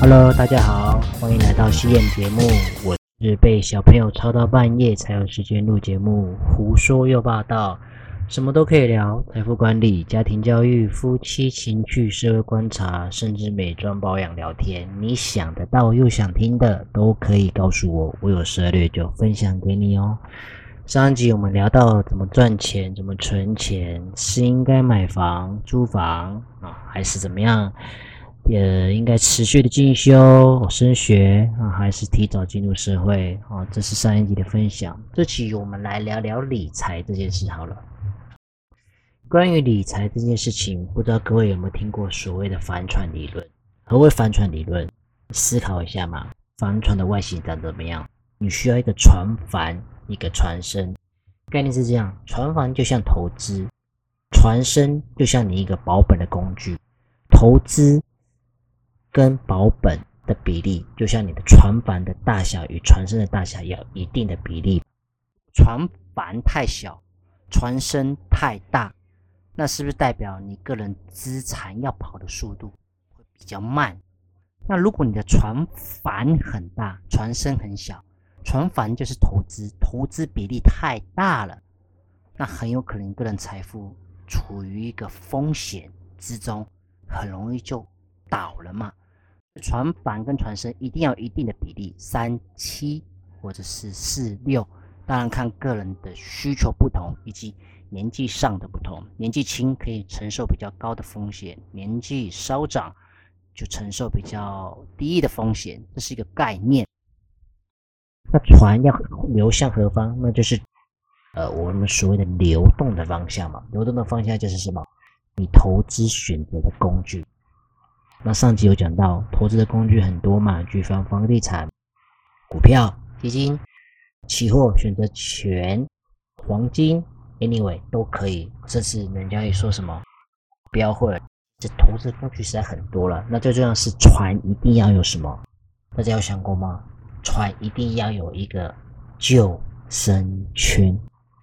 Hello，大家好，欢迎来到西燕节目。我是被小朋友吵到半夜才有时间录节目，胡说又霸道，什么都可以聊。财富管理、家庭教育、夫妻情趣、社会观察，甚至美妆保养、聊天，你想得到又想听的，都可以告诉我，我有涉略就分享给你哦。上一集我们聊到怎么赚钱，怎么存钱，是应该买房、租房啊，还是怎么样？也，应该持续的进修、升学啊，还是提早进入社会啊？这是上一集的分享。这期我们来聊聊理财这件事好了。关于理财这件事情，不知道各位有没有听过所谓的帆船理论？何谓帆船理论？思考一下嘛。帆船的外形长怎么样？你需要一个船帆。一个船身概念是这样，船帆就像投资，船身就像你一个保本的工具。投资跟保本的比例，就像你的船帆的大小与船身的大小要一定的比例。船帆太小，船身太大，那是不是代表你个人资产要跑的速度会比较慢？那如果你的船帆很大，船身很小？船帆就是投资，投资比例太大了，那很有可能个人财富处于一个风险之中，很容易就倒了嘛。船帆跟船身一定要一定的比例，三七或者是四六，当然看个人的需求不同以及年纪上的不同，年纪轻可以承受比较高的风险，年纪稍长就承受比较低的风险，这是一个概念。那船要流向何方？那就是，呃，我们所谓的流动的方向嘛。流动的方向就是什么？你投资选择的工具。那上集有讲到，投资的工具很多嘛，举方房地产、股票、基金、期货、选择权、黄金，anyway 都可以。这次人家也说什么，不要会，这投资工具实在很多了。那最重要是船一定要有什么？大家有想过吗？船一定要有一个救生圈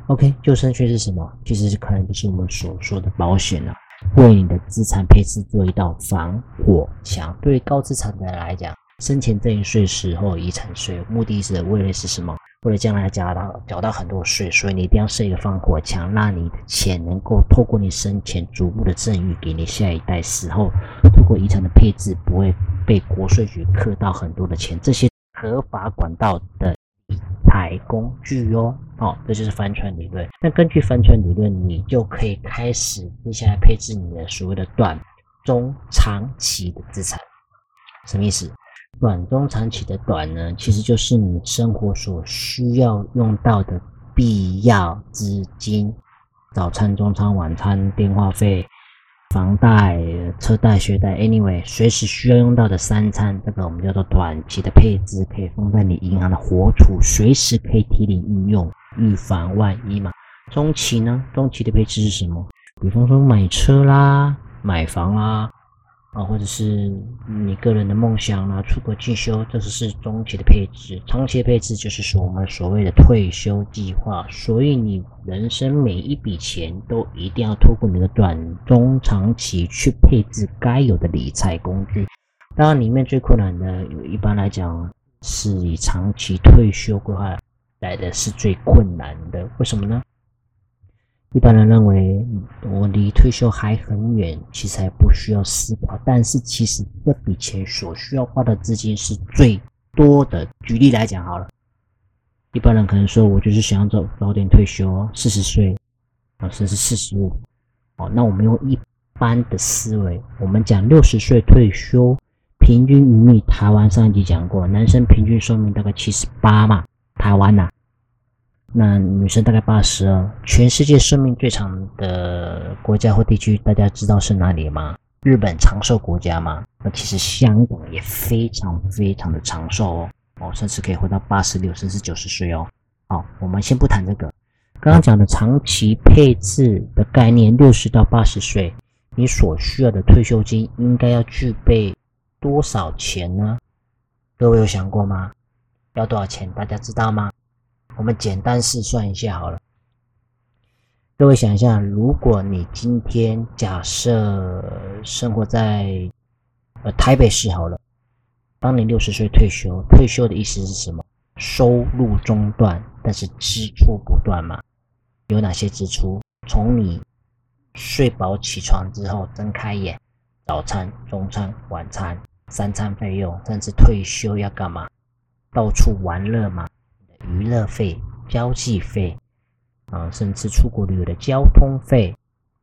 ，OK？救生圈是什么？其实是可能就是我们所说的保险了，为你的资产配置做一道防火墙。对于高资产的人来讲，生前赠与税、死后遗产税，目的是为了是什么？为了将来缴到缴到很多税，所以你一定要设一个防火墙，让你的钱能够透过你生前逐步的赠与给你下一代，死后透过遗产的配置，不会被国税局扣到很多的钱。这些。合法管道的理财工具哦，哦，这就是帆船理论。那根据帆船理论，你就可以开始接下来配置你的所谓的短、中、长期的资产。什么意思？短、中、长期的短呢，其实就是你生活所需要用到的必要资金，早餐、中餐、晚餐、电话费。房贷、车贷、学贷，anyway，随时需要用到的三餐，这个我们叫做短期的配置，可以放在你银行的活储，随时可以提领运用，预防万一嘛。中期呢，中期的配置是什么？比方说买车啦，买房啦。啊，或者是你个人的梦想啦，出国进修，这只是中期的配置。长期的配置就是说我们所谓的退休计划。所以你人生每一笔钱都一定要透过你的短、中、长期去配置该有的理财工具。当然，里面最困难的，一般来讲是以长期退休规划来的是最困难的。为什么呢？一般人认为我离退休还很远，其实还不需要思考。但是其实这笔钱所需要花的资金是最多的。举例来讲好了，一般人可能说我就是想要早早点退休，四十岁啊，甚至四十五。哦，那我们用一般的思维，我们讲六十岁退休，平均余命。台湾上一集讲过，男生平均寿命大概七十八嘛，台湾呐。那女生大概八十二，全世界寿命最长的国家或地区，大家知道是哪里吗？日本长寿国家吗？那其实香港也非常非常的长寿哦，哦，甚至可以活到八十六甚至九十岁哦。好，我们先不谈这个，刚刚讲的长期配置的概念，六十到八十岁，你所需要的退休金应该要具备多少钱呢？各位有想过吗？要多少钱？大家知道吗？我们简单试算一下好了，各位想一下，如果你今天假设生活在呃台北市好了，当你六十岁退休，退休的意思是什么？收入中断，但是支出不断嘛？有哪些支出？从你睡饱起床之后，睁开眼，早餐、中餐、晚餐、三餐费用，甚至退休要干嘛？到处玩乐嘛？娱乐费、交际费，啊，甚至出国旅游的交通费。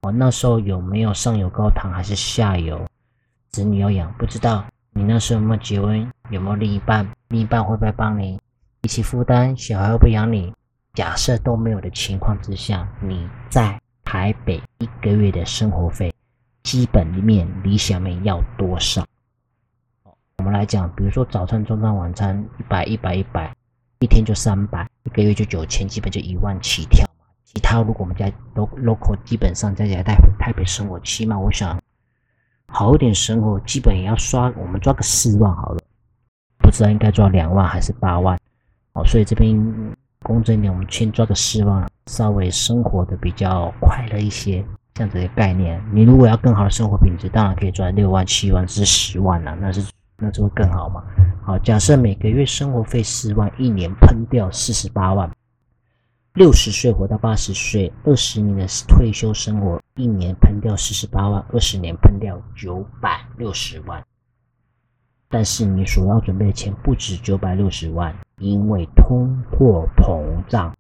哦，那时候有没有上有高堂还是下有？子女要养，不知道。你那时候有没有结婚？有没有另一半？另一半会不会帮你一起负担？小孩会不养你？假设都没有的情况之下，你在台北一个月的生活费，基本里面、理想面要多少？我们来讲，比如说早餐、中餐、晚餐一百、一百、一百，一天就三百，一个月就九千，基本就一万起跳。其他如果我们在 local，基本上在在台台北生活，起码我想。好一点生活，基本也要刷，我们抓个四万好了，不知道应该抓两万还是八万，哦，所以这边公正一点，我们先抓个四万，稍微生活的比较快乐一些，这样子的概念。你如果要更好的生活品质，当然可以赚六万、七万至十万了，那是那就会更好嘛。好，假设每个月生活费四万，一年喷掉四十八万。六十岁活到八十岁，二十年的退休生活，一年喷掉四十八万，二十年喷掉九百六十万。但是你所要准备的钱不止九百六十万，因为通货膨胀。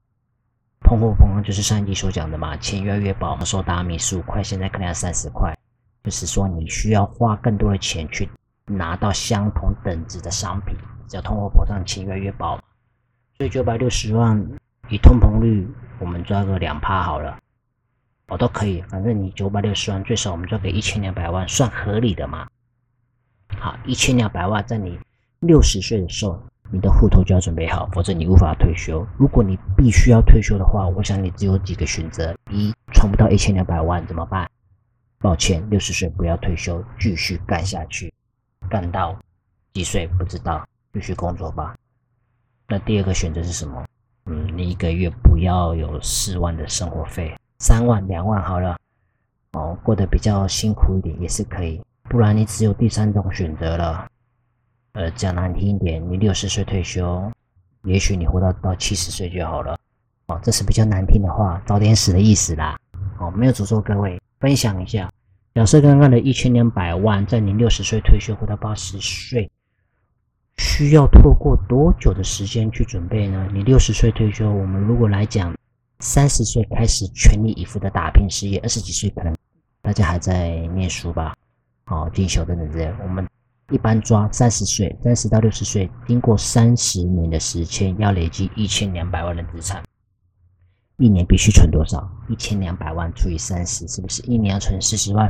通货膨胀就是上一集所讲的嘛，钱越来越薄，说大米十五块，现在可能要三十块，就是说你需要花更多的钱去拿到相同等值的商品，只要通货膨胀，钱越来越薄，所以九百六十万。以通膨率，我们抓个两趴好了，我都可以。反正你九百六十万，最少我们抓个一千两百万，算合理的嘛。好，一千两百万，在你六十岁的时候，你的户头就要准备好，否则你无法退休。如果你必须要退休的话，我想你只有几个选择：一，存不到一千两百万怎么办？抱歉，六十岁不要退休，继续干下去，干到几岁不知道，继续工作吧。那第二个选择是什么？嗯，你一个月不要有四万的生活费，三万、两万好了，哦，过得比较辛苦一点也是可以。不然你只有第三种选择了。呃，讲难听一点，你六十岁退休，也许你活到到七十岁就好了。哦，这是比较难听的话，早点死的意思啦。哦，没有诅咒各位，分享一下。假设刚刚的一千两百万，在你六十岁退休活到八十岁。需要透过多久的时间去准备呢？你六十岁退休，我们如果来讲，三十岁开始全力以赴的打拼事业，二十几岁可能大家还在念书吧，好进修等等这些。我们一般抓三十岁，三十到六十岁，经过三十年的时间，要累积一千两百万的资产，一年必须存多少？一千两百万除以三十，是不是一年要存四十万？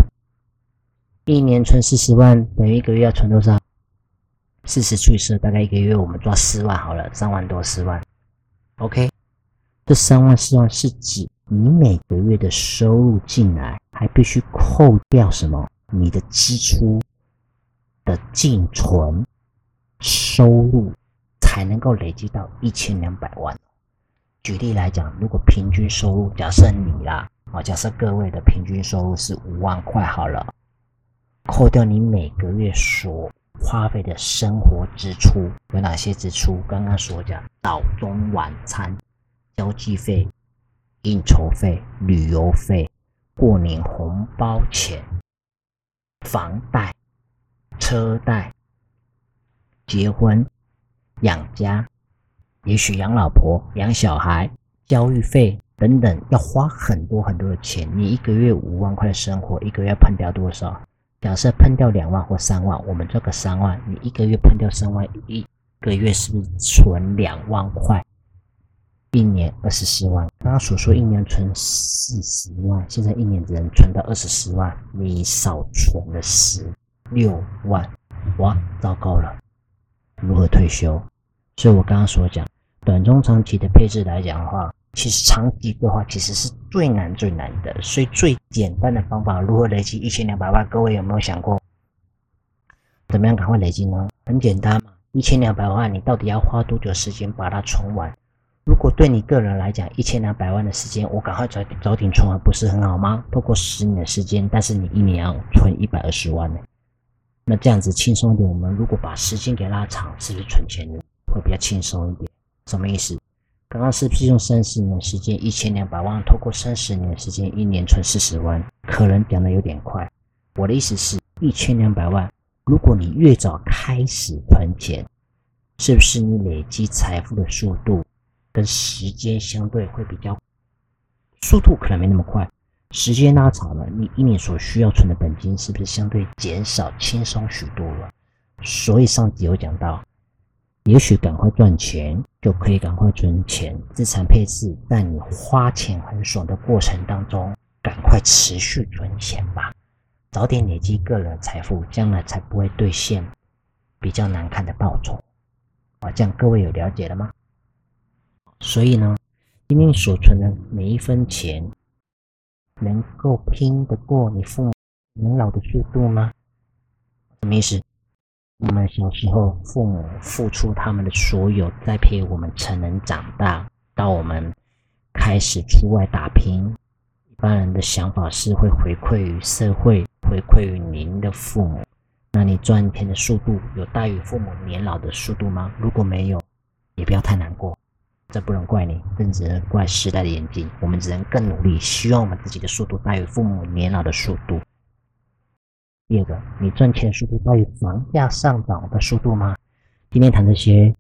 一年存四十万，等于一个月要存多少？四十岁时，大概一个月我们抓四万好了，三万多四万。OK，这三万四万是指你每个月的收入进来，还必须扣掉什么？你的支出的净存收入，才能够累积到一千两百万。举例来讲，如果平均收入，假设你啦，啊，假设各位的平均收入是五万块好了，扣掉你每个月所花费的生活支出有哪些支出？刚刚所讲早中晚餐、交际费、应酬费、旅游费、过年红包钱、房贷、车贷、结婚、养家，也许养老婆、养小孩、教育费等等，要花很多很多的钱。你一个月五万块的生活，一个月要喷掉多少？假设喷掉两万或三万，我们赚个三万，你一个月喷掉三万，一个月是不是存两万块？一年二十四万。刚刚所说一年存四十万，现在一年只能存到二十四万，你少存了十六万，哇，糟糕了！如何退休？所以我刚刚所讲，短中长期的配置来讲的话。其实长期规划其实是最难最难的，所以最简单的方法，如何累积一千两百万？各位有没有想过，怎么样赶快累积呢？很简单嘛，一千两百万，你到底要花多久时间把它存完？如果对你个人来讲，一千两百万的时间，我赶快早早点存完，不是很好吗？透过十年的时间，但是你一年要存一百二十万呢，那这样子轻松一点，我们如果把时间给拉长，是不是存钱会比较轻松一点？什么意思？刚刚是不是用三十年时间一千两百万，透过三十年时间一年存四十万？可能讲的有点快。我的意思是，一千两百万，如果你越早开始存钱，是不是你累积财富的速度跟时间相对会比较，速度可能没那么快，时间拉长了，你一年所需要存的本金是不是相对减少、轻松许多了？所以上集有讲到。也许赶快赚钱就可以赶快存钱，资产配置在你花钱很爽的过程当中，赶快持续存钱吧，早点累积个人财富，将来才不会兑现比较难看的报酬。啊，这样各位有了解了吗？所以呢，今天所存的每一分钱，能够拼得过你父母年老的速度吗？什么意思？我们小时候，父母付出他们的所有，栽培我们成人长大，到我们开始出外打拼。一般人的想法是会回馈于社会，回馈于您的父母。那你赚钱的速度有大于父母年老的速度吗？如果没有，也不要太难过。这不能怪你，更只能怪时代的眼睛。我们只能更努力，希望我们自己的速度大于父母年老的速度。第二个，你赚钱速度大于房价上涨的速度吗？今天谈这些，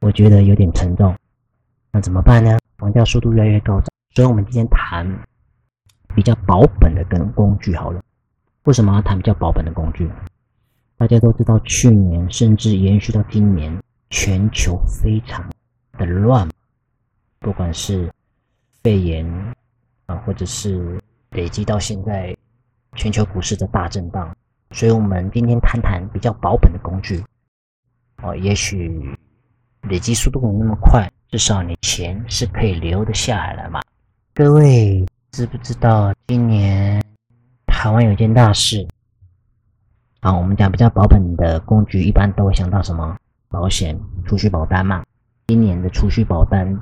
我觉得有点沉重。那怎么办呢？房价速度越来越高涨，所以我们今天谈比较保本的跟工具好了。为什么要谈比较保本的工具？大家都知道，去年甚至延续到今年，全球非常的乱，不管是肺炎啊，或者是累积到现在。全球股市的大震荡，所以我们今天谈谈比较保本的工具。哦，也许累积速度没那么快，至少你钱是可以留得下来的嘛。各位知不知道今年台湾有件大事？啊，我们讲比较保本的工具，一般都会想到什么？保险、储蓄保单嘛。今年的储蓄保单，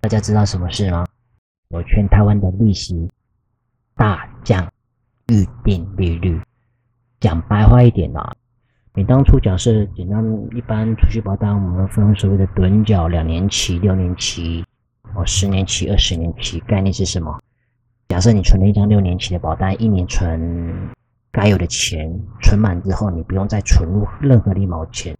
大家知道什么事吗？我劝台湾的利息大降。预定利率，讲白话一点啊，你当初假设简单一般储蓄保单，我们分所谓的趸缴两年期、六年期、哦十年期、二十年期，概念是什么？假设你存了一张六年期的保单，一年存该有的钱，存满之后，你不用再存入任何一毛钱。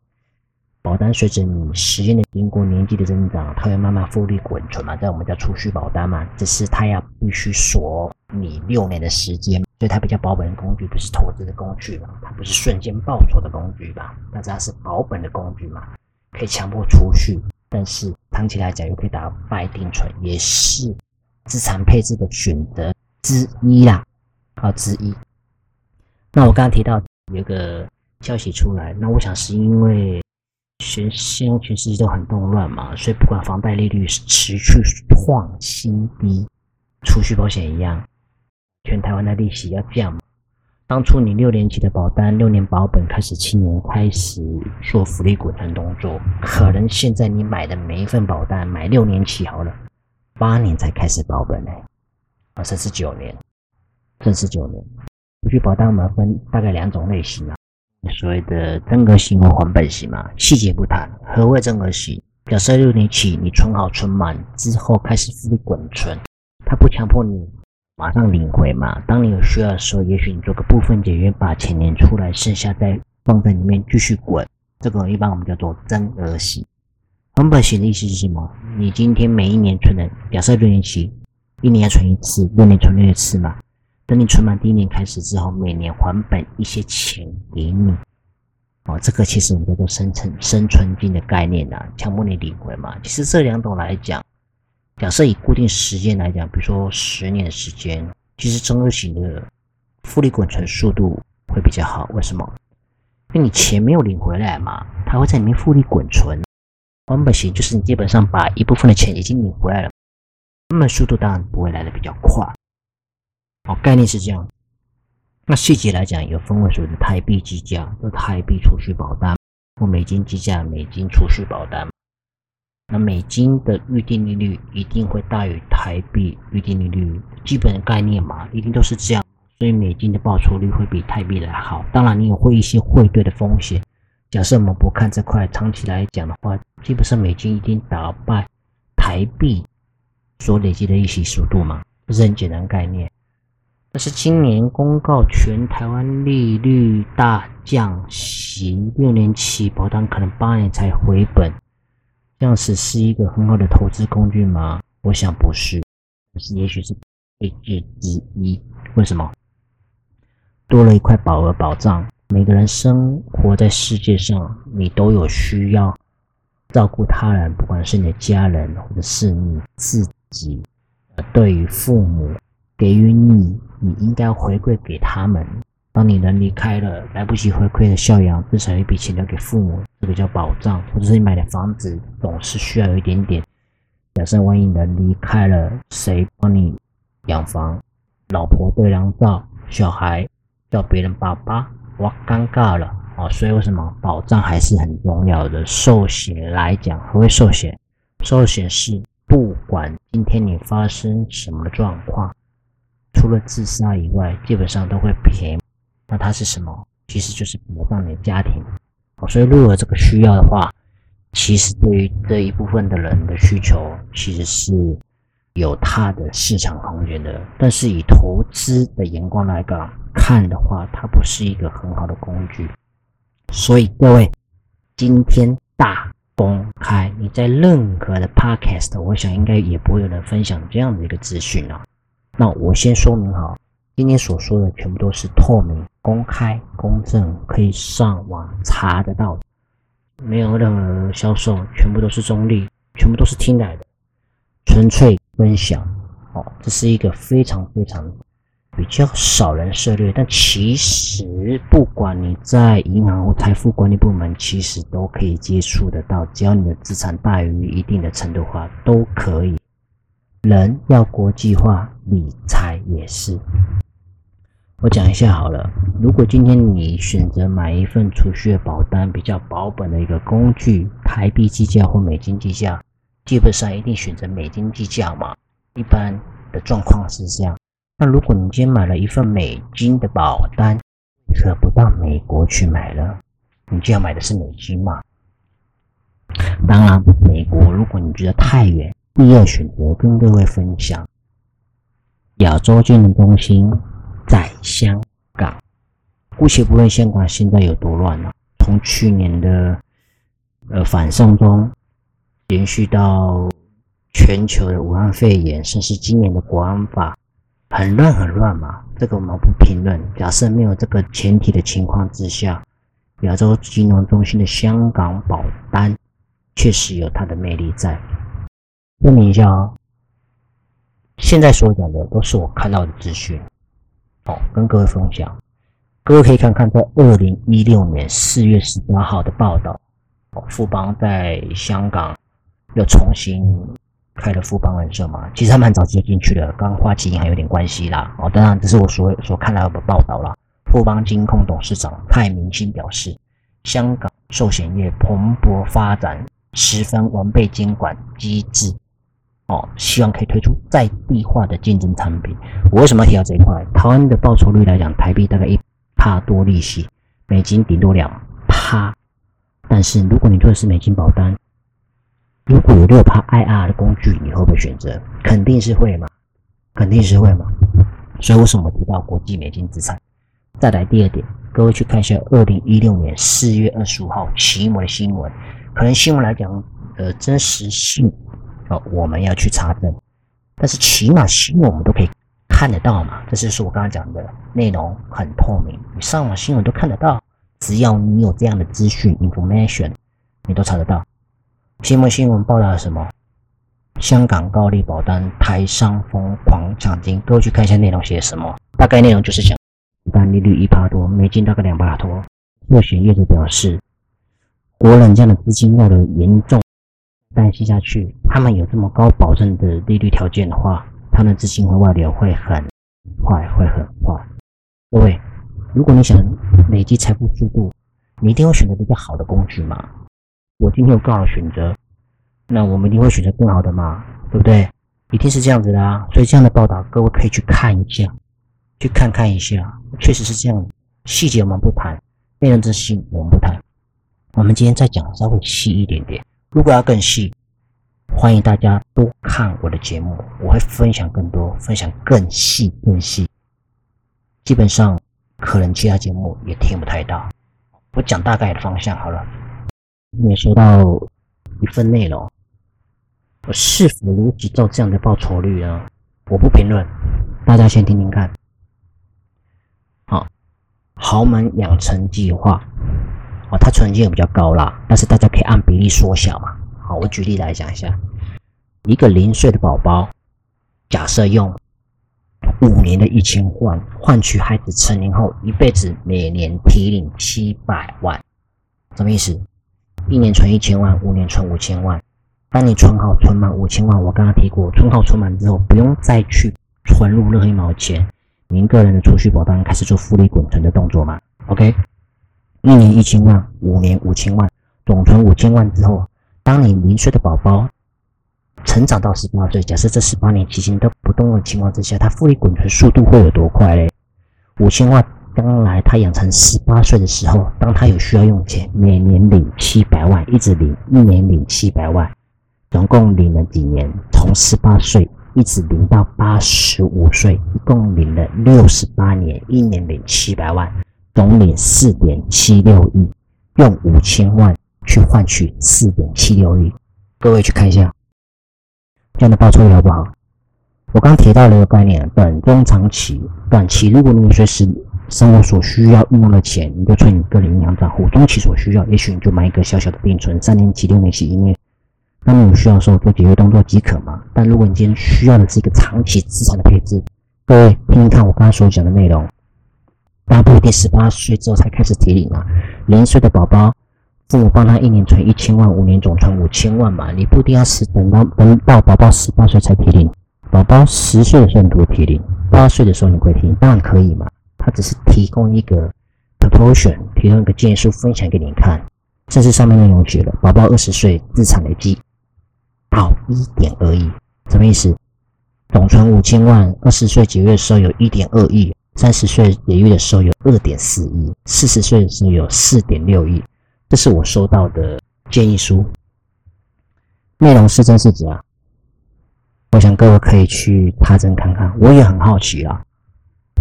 保单随着你时间的经过年纪的增长，它会慢慢复利滚存嘛，在我们叫储蓄保单嘛，只是它要必须锁你六年的时间，所以它比较保本的工具，不是投资的工具嘛，它不是瞬间报酬的工具吧？但是它是保本的工具嘛，可以强迫储蓄，但是长期来讲又可以打败定存，也是资产配置的选择之一啦，啊之一。那我刚刚提到有个消息出来，那我想是因为。全现全世界都很动乱嘛，所以不管房贷利率持续创新低，储蓄保险一样，全台湾的利息要降。当初你六年期的保单，六年保本开始，七年开始做福利滚存动作，可能现在你买的每一份保单买六年期好了，八年才开始保本呢，啊，甚至九年，甚至九年。储蓄保单我们分大概两种类型啊。所谓的增额型和还本型嘛，细节不谈。何谓增额型？假设六年起你存好存满之后开始复利滚存，它不强迫你马上领回嘛。当你有需要的时候，也许你做个部分解约，把钱领出来，剩下再放在里面继续滚。这个一般我们叫做增额型。还本型的意思是什么？你今天每一年存的，假设六年期，一年存一次，六年存六次嘛。等你存满第一年开始之后，每年还本一些钱给你，哦，这个其实我们叫做生存生存金的概念呐，强迫你领回嘛。其实这两种来讲，假设以固定时间来讲，比如说十年的时间，其实增额型的复利滚存速度会比较好。为什么？因为你钱没有领回来嘛，它会在里面复利滚存。还本型就是你基本上把一部分的钱已经领回来了，那么速度当然不会来的比较快。哦，概念是这样。那细节来讲，有分为所谓的台币计价，就台币储蓄保单或美金计价美金储蓄保单。那美金的预定利率一定会大于台币预定利率，基本概念嘛，一定都是这样。所以美金的报酬率会比台币来好。当然，你也会一些汇兑的风险。假设我们不看这块，长期来讲的话，基本上美金一定打败台币所累积的利息速度嘛，这是很简单概念。但是今年公告全台湾利率大降息，六年期保单可能八年才回本，这样子是一个很好的投资工具吗？我想不是，是也许是配置之一。为什么？多了一块保额保障。每个人生活在世界上，你都有需要照顾他人，不管是你的家人或者是你自己。对于父母给予你，你应该回馈给他们。当你人离开了，来不及回馈的孝养，至少有一笔钱留给父母，这个叫保障。或者是你买的房子，总是需要有一点点。假设万一人离开了，谁帮你养房？老婆对粮照，小孩叫别人爸爸。哇，尴尬了哦！所以为什么保障还是很重要的？寿险来讲，何为寿险？寿险是不管今天你发生什么状况，除了自杀以外，基本上都会赔。那它是什么？其实就是保障你的家庭。哦所以如果这个需要的话，其实对于这一部分的人的需求，其实是有它的市场空间的。但是以投资的眼光来讲，看的话，它不是一个很好的工具，所以各位，今天大公开，你在任何的 podcast，我想应该也不会有人分享这样的一个资讯啊。那我先说明好，今天所说的全部都是透明、公开、公正，可以上网查得到，没有任何销售，全部都是中立，全部都是听来的，纯粹分享。哦，这是一个非常非常。比较少人涉猎，但其实不管你在银行或财富管理部门，其实都可以接触得到。只要你的资产大于一定的程度的话，都可以。人要国际化，理财也是。我讲一下好了，如果今天你选择买一份储蓄的保单，比较保本的一个工具，台币计价或美金计价，基本上一定选择美金计价嘛。一般的状况是这样。那如果你今天买了一份美金的保单，可不到美国去买了，你就要买的是美金嘛？当然，美国如果你觉得太远，第二选择跟各位分享，亚洲金融中心在香港。姑且不论香港现在有多乱了，从去年的呃反送中，延续到全球的武汉肺炎，甚至今年的国安法。很乱很乱嘛，这个我们不评论。假设没有这个前提的情况之下，亚洲金融中心的香港保单确实有它的魅力在。说明一下哦，现在所讲的都是我看到的资讯，哦，跟各位分享。各位可以看看在二零一六年四月十八号的报道，富邦在香港又重新。开了富邦人寿嘛，其实还蛮早就进去了，跟花旗银行有点关系啦。哦，当然这是我所所看到的报道啦。富邦金控董事长蔡明星表示，香港寿险业蓬勃发展，十分完备监管机制，哦，希望可以推出在地化的竞争产品。我为什么要提到这一块？台湾的报酬率来讲，台币大概一帕多利息，美金顶多两帕。但是如果你做的是美金保单，如果有六趴 IR 的工具，你会不会选择？肯定是会嘛，肯定是会嘛。所以为什么提到国际美金资产？再来第二点，各位去看一下二零一六年四月二十五号奇摩的新闻，可能新闻来讲，呃，真实性哦，我们要去查证。但是起码新闻我们都可以看得到嘛，这就是我刚刚讲的内容很透明，你上网新闻都看得到，只要你有这样的资讯 information，你都查得到。新闻新闻报道了什么？香港高利保单台商疯狂抢金，都去看一下内容写什么。大概内容就是讲，单利率一趴多，美金大概两趴多。若选业主表示，国人这样的资金要的严重担心下去，他们有这么高保证的利率条件的话，他们资金会外流会很快，会很快。各位，如果你想累积财富速度，你一定会选择比较好的工具嘛。我今天有更好的选择，那我们一定会选择更好的嘛，对不对？一定是这样子的啊。所以这样的报道，各位可以去看一下，去看看一下，确实是这样。细节我们不谈，内容这些我们不谈。我们今天再讲稍微细一点点。如果要更细，欢迎大家多看我的节目，我会分享更多，分享更细更细。基本上可能其他节目也听不太到。我讲大概的方向好了。你收到一份内容，我是否如急兆这样的报酬率呢？我不评论，大家先听听看。好，豪门养成计划，哦，它成绩也比较高啦，但是大家可以按比例缩小嘛。好，我举例来讲一下，一个零岁的宝宝，假设用五年的一千万换取孩子成年后一辈子每年提领七百万，什么意思？一年存一千万，五年存五千万。当你存好存满五千万，我刚刚提过，存好存满之后，不用再去存入任何一毛钱，您个人的储蓄保单开始做复利滚存的动作嘛？OK，一年一千万，五年五千万，总存五千万之后，当你零岁的宝宝成长到十八岁，假设这十八年期间都不动的情况之下，它复利滚存速度会有多快嘞？五千万将来他养成十八岁的时候，当他有需要用钱，每年领七百万，一直领，一年领七百万。总共领了几年？从十八岁一直领到八十五岁，一共领了六十八年，一年领七百万，总领四点七六亿，用五千万去换取四点七六亿。各位去看一下，这样的报酬率好不好？我刚提到了一个概念：短、中、长期。短期，如果你随时生活所需要运用的钱，你就存你个人银行账户；中期所需要，也许你就买一个小小的定存，三年期、六年期一年。当你有需要的时候做节约动作即可嘛。但如果你今天需要的是一个长期资产的配置，各位听听看我刚刚所讲的内容。大不一定十八岁之后才开始提领啊，零岁的宝宝，父母帮他一年存一千万，五年总存五千万嘛。你不一定要十等到等到宝宝十八岁才提领，宝宝十岁的时候你可以提领，八岁的时候你可以提领，当然可以嘛。他只是提供一个 proportion，提供一个建议书分享给你看。这是上面内容写的，宝宝二十岁资产累积。到一点二亿，什么意思？总存五千万，二十岁解约的时候有一点二亿，三十岁解约的时候有二点四亿，四十岁的时候有四点六亿。这是我收到的建议书，内容是真是假？我想各位可以去查证看看。我也很好奇啊，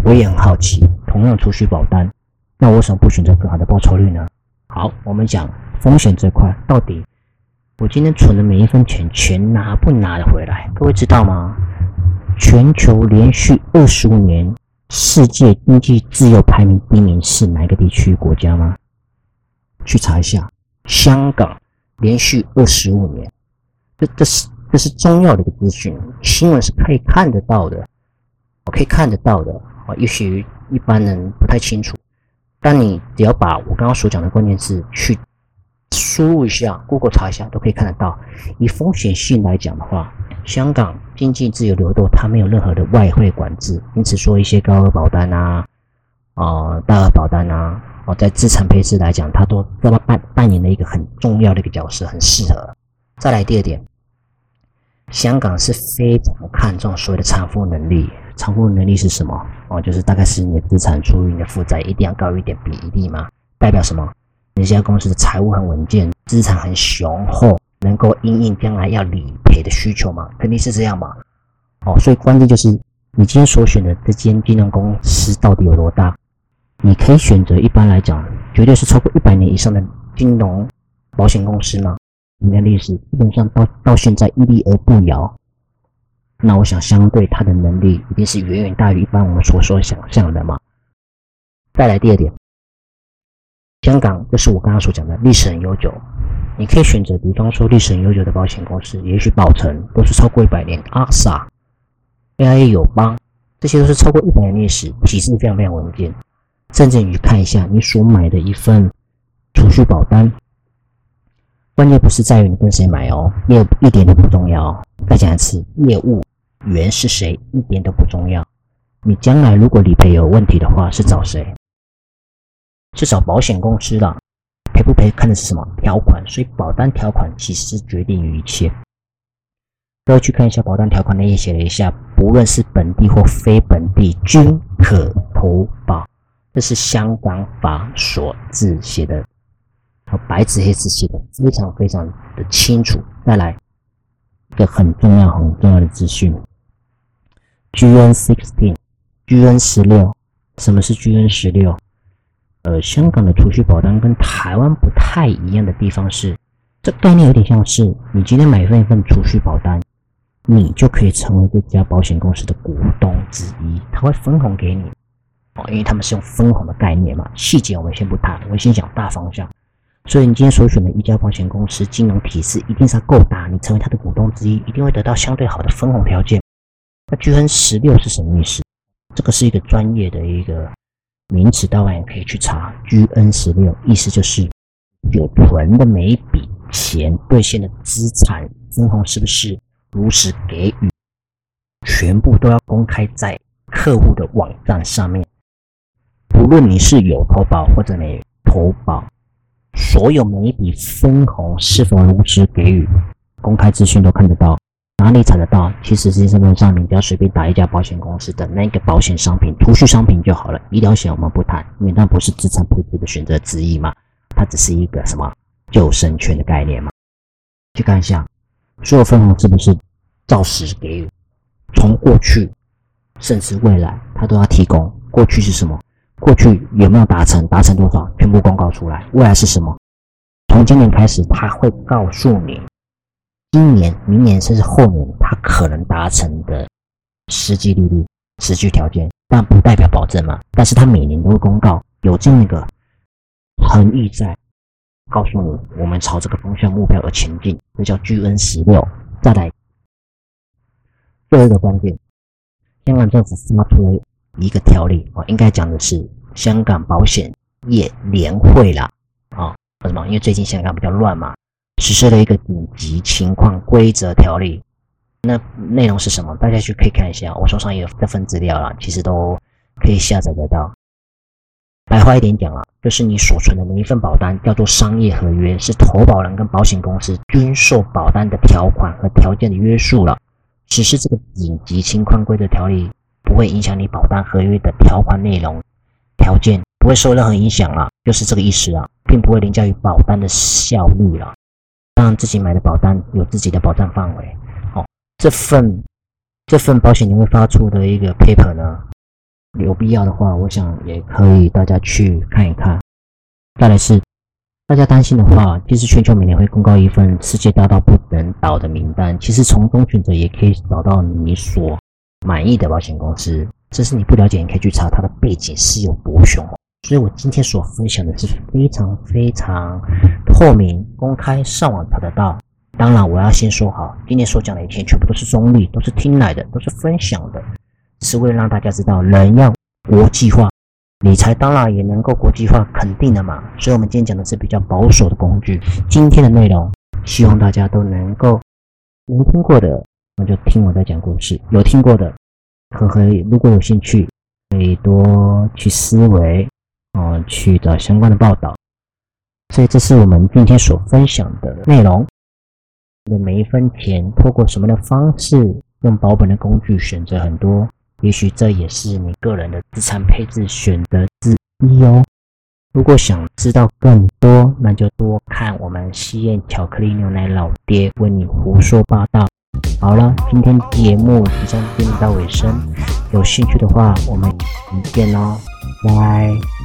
我也很好奇，同样储蓄保单，那我为什么不选择更好的报酬率呢？好，我们讲风险这块到底。我今天存的每一分钱，全拿不拿得回来？各位知道吗？全球连续二十五年世界经济自由排名第一名是哪个地区国家吗？去查一下，香港连续二十五年，这这是这是重要的一个资讯，新闻是可以看得到的，我可以看得到的啊，也许一般人不太清楚，但你只要把我刚刚所讲的关键字去。输入一下，Google 查一下都可以看得到。以风险性来讲的话，香港经济自由流动，它没有任何的外汇管制，因此说一些高额保单啊、哦大额保单啊，哦，在资产配置来讲，它都这么扮扮演了一个很重要的一个角色，很适合。再来第二点，香港是非常看重所谓的偿付能力。偿付能力是什么？哦，就是大概是你的资产除以你的负债一定要高于一点比例嘛？代表什么？你这家公司的财务很稳健，资产很雄厚，能够应应将来要理赔的需求吗？肯定是这样嘛。哦，所以关键就是你今天所选的这间金融公司到底有多大？你可以选择一般来讲，绝对是超过一百年以上的金融保险公司吗？你的历史基本上到到现在屹立而不摇，那我想相对它的能力一定是远远大于一般我们所说想象的嘛。再来第二点。香港就是我刚刚所讲的历史很悠久，你可以选择，比方说历史很悠久的保险公司，也许保诚都是超过一百年，阿萨、AIA 友邦，这些都是超过一百年历史，体制非常非常稳健。甚至你看一下你所买的一份储蓄保单，关键不是在于你跟谁买哦，业务一点都不重要。再讲一次，业务员是谁一点都不重要。你将来如果理赔有问题的话，是找谁？是找保险公司的赔不赔看的是什么条款，所以保单条款其实是决定于一切。各位去看一下保单条款那页写了一下，不论是本地或非本地，均可投保。这是香港法所字写的，和白纸黑字写的，非常非常的清楚。再来一个很重要很重要的资讯：GN sixteen，GN 十六。什么是 GN 十六？呃，香港的储蓄保单跟台湾不太一样的地方是，这概念有点像是你今天买份一份储蓄保单，你就可以成为这家保险公司的股东之一，他会分红给你。哦，因为他们是用分红的概念嘛，细节我们先不谈，我们先讲大方向。所以你今天所选的一家保险公司金融体系一定是要够大，你成为它的股东之一，一定会得到相对好的分红条件。那 GN 十六是什么意思？这个是一个专业的一个名词，大家也可以去查。GN 十六意思就是有存的每一笔钱兑现的资产分红是不是如实给予，全部都要公开在客户的网站上面。无论你是有投保或者没投保，所有每一笔分红是否如实给予，公开资讯都看得到。哪里查得到？其实实际上面，你只要随便打一家保险公司的那个保险商品、储蓄商品就好了。医疗险我们不谈，因为那不是资产配置的选择之一嘛，它只是一个什么救生圈的概念嘛。去看一下，所有分红是不是照实给予？从过去甚至未来，它都要提供。过去是什么？过去有没有达成？达成多少？全部公告出来。未来是什么？从今年开始，他会告诉你，今年、明年甚至后年，它可能达成的实际利率、实际条件，但不代表保证嘛。但是它每年都会公告，有这样一个恒意在，告诉你，我们朝这个方向目标而前进，这叫 GN 十六。再来，最后一个关键，香港政府发出了。一个条例啊，应该讲的是香港保险业联会啦啊，为什么？因为最近香港比较乱嘛，实施了一个紧急情况规则条例。那内容是什么？大家去可以看一下，我手上也有这份资料了，其实都可以下载得到。白话一点讲啊，就是你所存的每一份保单叫做商业合约，是投保人跟保险公司均受保单的条款和条件的约束了。实施这个紧急情况规则条例。不会影响你保单合约的条款内容、条件，不会受任何影响啊，就是这个意思啊，并不会凌驾于保单的效率了。当然，自己买的保单有自己的保障范围。好，这份这份保险你会发出的一个 paper 呢，有必要的话，我想也可以大家去看一看。再来是大家担心的话，其实全球每年会公告一份世界大到不能倒的名单，其实从中选择也可以找到你所。满意的保险公司，这是你不了解，你可以去查它的背景是有多凶。所以我今天所分享的是非常非常透明、公开，上网查得到。当然，我要先说好，今天所讲的一切全部都是中立，都是听来的，都是分享的，是为了让大家知道，人要国际化，理财当然也能够国际化，肯定的嘛。所以，我们今天讲的是比较保守的工具。今天的内容，希望大家都能够聆听过的。那就听我在讲故事，有听过的，可可以，如果有兴趣，可以多去思维，去找相关的报道。所以这是我们今天所分享的内容。的每一分钱，透过什么的方式，用保本的工具，选择很多，也许这也是你个人的资产配置选择之一哦。如果想知道更多，那就多看我们西燕巧克力牛奶老爹为你胡说八道。好了，今天节目即将进入到尾声，有兴趣的话，我们明天见喽，拜。